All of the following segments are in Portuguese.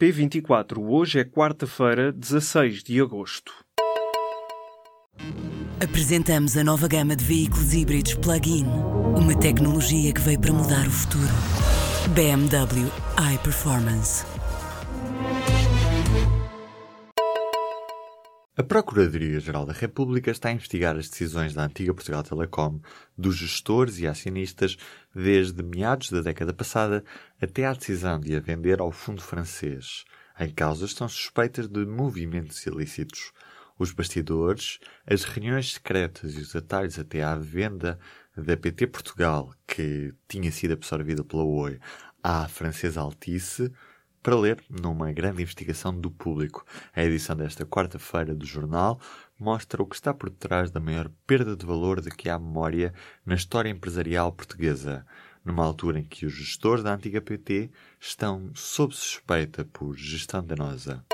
P24. Hoje é quarta-feira, 16 de agosto. Apresentamos a nova gama de veículos híbridos plug-in. Uma tecnologia que veio para mudar o futuro. BMW iPerformance. A Procuradoria-Geral da República está a investigar as decisões da antiga Portugal Telecom, dos gestores e acionistas, desde meados da década passada até à decisão de a vender ao fundo francês. Em causa estão suspeitas de movimentos ilícitos. Os bastidores, as reuniões secretas e os atalhos até à venda da PT Portugal, que tinha sido absorvida pela Oi, à francesa Altice, para ler numa grande investigação do público. A edição desta quarta-feira do jornal mostra o que está por detrás da maior perda de valor de que há memória na história empresarial portuguesa, numa altura em que os gestores da antiga PT estão sob suspeita por gestão danosa.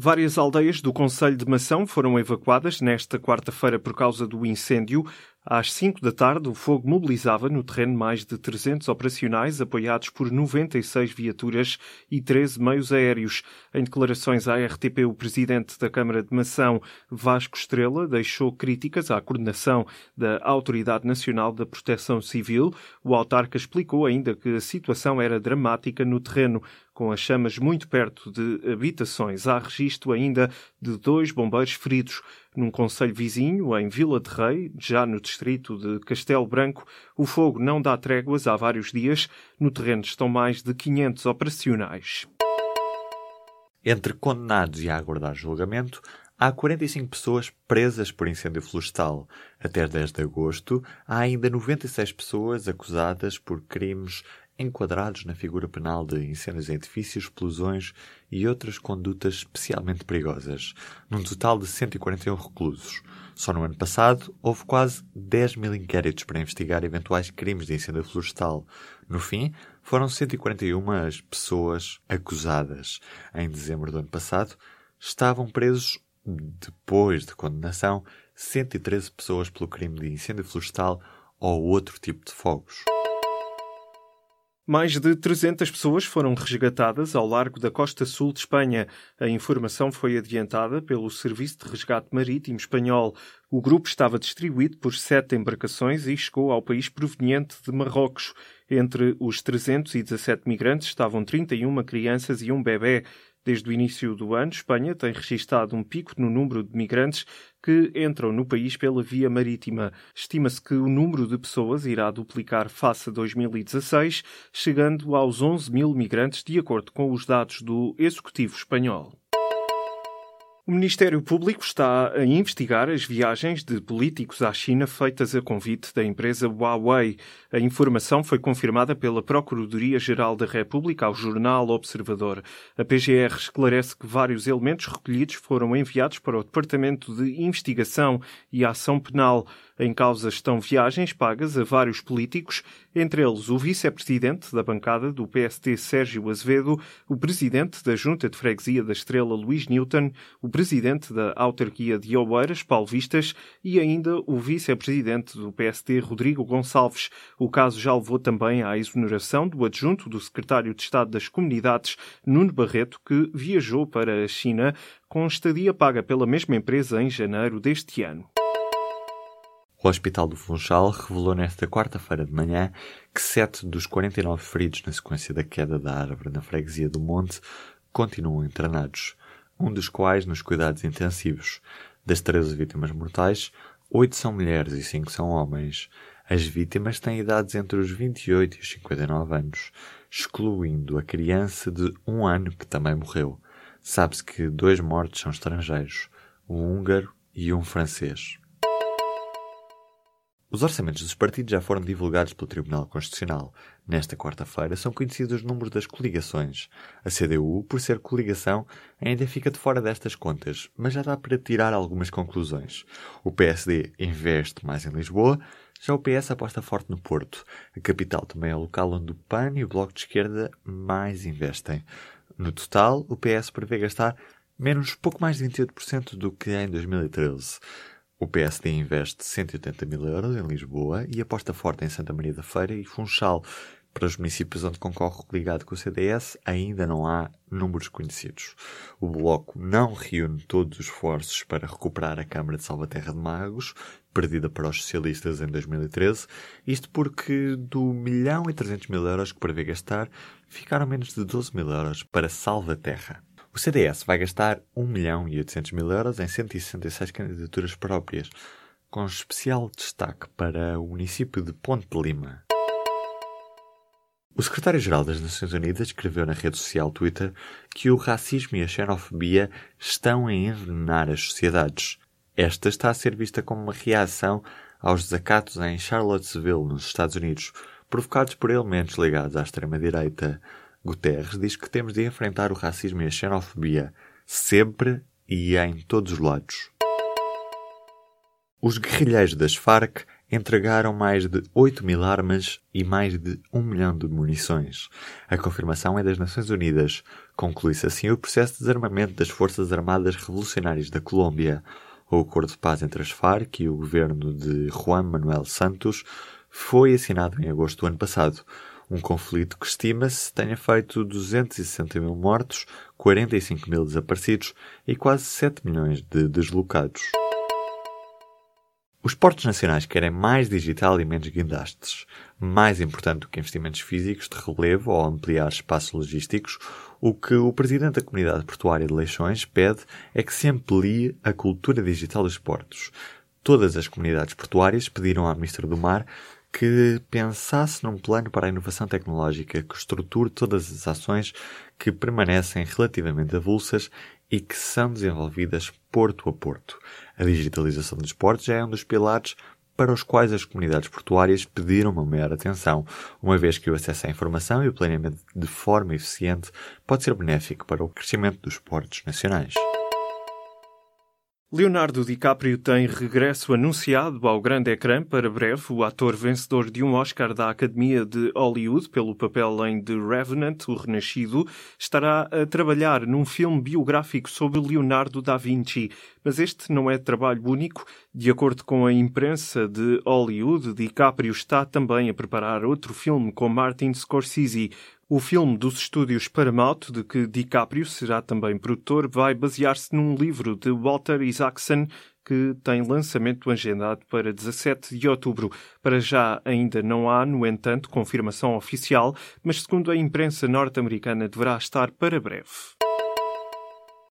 Várias aldeias do Conselho de Mação foram evacuadas nesta quarta-feira por causa do incêndio às 5 da tarde, o fogo mobilizava no terreno mais de 300 operacionais, apoiados por 96 viaturas e 13 meios aéreos. Em declarações à RTP, o presidente da Câmara de Mação, Vasco Estrela, deixou críticas à coordenação da Autoridade Nacional da Proteção Civil. O autarca explicou ainda que a situação era dramática no terreno, com as chamas muito perto de habitações. Há registro ainda de dois bombeiros feridos. Num conselho vizinho, em Vila de Rei, já no distrito de Castelo Branco, o fogo não dá tréguas há vários dias. No terreno estão mais de 500 operacionais. Entre condenados e a aguardar julgamento, há 45 pessoas presas por incêndio florestal. Até 10 de agosto, há ainda 96 pessoas acusadas por crimes enquadrados na figura penal de incêndios em edifícios, explosões e outras condutas especialmente perigosas, num total de 141 reclusos. Só no ano passado houve quase 10 mil inquéritos para investigar eventuais crimes de incêndio florestal. No fim, foram 141 as pessoas acusadas. Em dezembro do ano passado, estavam presos, depois de condenação, 113 pessoas pelo crime de incêndio florestal ou outro tipo de fogos. Mais de 300 pessoas foram resgatadas ao largo da costa sul de Espanha. A informação foi adiantada pelo Serviço de Resgate Marítimo Espanhol. O grupo estava distribuído por sete embarcações e chegou ao país proveniente de Marrocos. Entre os 317 migrantes estavam 31 crianças e um bebê. Desde o início do ano, Espanha tem registrado um pico no número de migrantes que entram no país pela via marítima. Estima-se que o número de pessoas irá duplicar face a 2016, chegando aos 11 mil migrantes, de acordo com os dados do Executivo Espanhol. O Ministério Público está a investigar as viagens de políticos à China feitas a convite da empresa Huawei. A informação foi confirmada pela Procuradoria-Geral da República ao jornal Observador. A PGR esclarece que vários elementos recolhidos foram enviados para o Departamento de Investigação e Ação Penal. Em causa estão viagens pagas a vários políticos, entre eles o vice-presidente da bancada do PST Sérgio Azevedo, o presidente da Junta de Freguesia da Estrela Luís Newton, o presidente da autarquia de Oeiras, Paulo Vistas, e ainda o vice-presidente do PST Rodrigo Gonçalves. O caso já levou também à exoneração do adjunto do secretário de Estado das Comunidades, Nuno Barreto, que viajou para a China com estadia paga pela mesma empresa em janeiro deste ano. O Hospital do Funchal revelou nesta quarta-feira de manhã que sete dos 49 feridos na sequência da queda da árvore na freguesia do Monte continuam internados, um dos quais nos cuidados intensivos. Das 13 vítimas mortais, oito são mulheres e cinco são homens. As vítimas têm idades entre os 28 e os 59 anos, excluindo a criança de um ano que também morreu. Sabe-se que dois mortos são estrangeiros, um húngaro e um francês. Os orçamentos dos partidos já foram divulgados pelo Tribunal Constitucional. Nesta quarta-feira são conhecidos os números das coligações. A CDU, por ser coligação, ainda fica de fora destas contas, mas já dá para tirar algumas conclusões. O PSD investe mais em Lisboa, já o PS aposta forte no Porto. A capital também é o local onde o PAN e o Bloco de Esquerda mais investem. No total, o PS prevê gastar menos pouco mais de 28% do que em 2013. O PSD investe 180 mil euros em Lisboa e aposta forte em Santa Maria da Feira e Funchal. Para os municípios onde concorre ligado com o CDS, ainda não há números conhecidos. O Bloco não reúne todos os esforços para recuperar a Câmara de Salvaterra de Magos, perdida para os socialistas em 2013, isto porque do milhão e 300 mil euros que prevê gastar, ficaram menos de 12 mil euros para Salvaterra. O CDS vai gastar 1 milhão e 800 mil euros em 166 candidaturas próprias, com especial destaque para o município de Ponte de Lima. O secretário-geral das Nações Unidas escreveu na rede social Twitter que o racismo e a xenofobia estão a envenenar as sociedades. Esta está a ser vista como uma reação aos desacatos em Charlottesville, nos Estados Unidos, provocados por elementos ligados à extrema-direita. Guterres diz que temos de enfrentar o racismo e a xenofobia sempre e em todos os lados. Os guerrilheiros das Farc entregaram mais de 8 mil armas e mais de 1 milhão de munições. A confirmação é das Nações Unidas. Conclui-se assim o processo de desarmamento das Forças Armadas Revolucionárias da Colômbia. O acordo de paz entre as Farc e o governo de Juan Manuel Santos foi assinado em agosto do ano passado. Um conflito que estima-se tenha feito 260 mil mortos, 45 mil desaparecidos e quase 7 milhões de deslocados. Os portos nacionais querem mais digital e menos guindastes. Mais importante do que investimentos físicos de relevo ou ampliar espaços logísticos, o que o presidente da comunidade portuária de Leixões pede é que se amplie a cultura digital dos portos. Todas as comunidades portuárias pediram à Ministra do Mar que pensasse num plano para a inovação tecnológica que estruture todas as ações que permanecem relativamente avulsas e que são desenvolvidas porto a porto. A digitalização dos portos é um dos pilares para os quais as comunidades portuárias pediram uma maior atenção, uma vez que o acesso à informação e o planeamento de forma eficiente pode ser benéfico para o crescimento dos portos nacionais. Leonardo DiCaprio tem regresso anunciado ao grande ecrã para breve. O ator vencedor de um Oscar da Academia de Hollywood pelo papel em The Revenant, O Renascido, estará a trabalhar num filme biográfico sobre Leonardo da Vinci. Mas este não é trabalho único. De acordo com a imprensa de Hollywood, DiCaprio está também a preparar outro filme com Martin Scorsese. O filme dos estúdios Paramount, de que DiCaprio será também produtor, vai basear-se num livro de Walter Isaacson que tem lançamento agendado para 17 de outubro. Para já ainda não há, no entanto, confirmação oficial, mas segundo a imprensa norte-americana deverá estar para breve.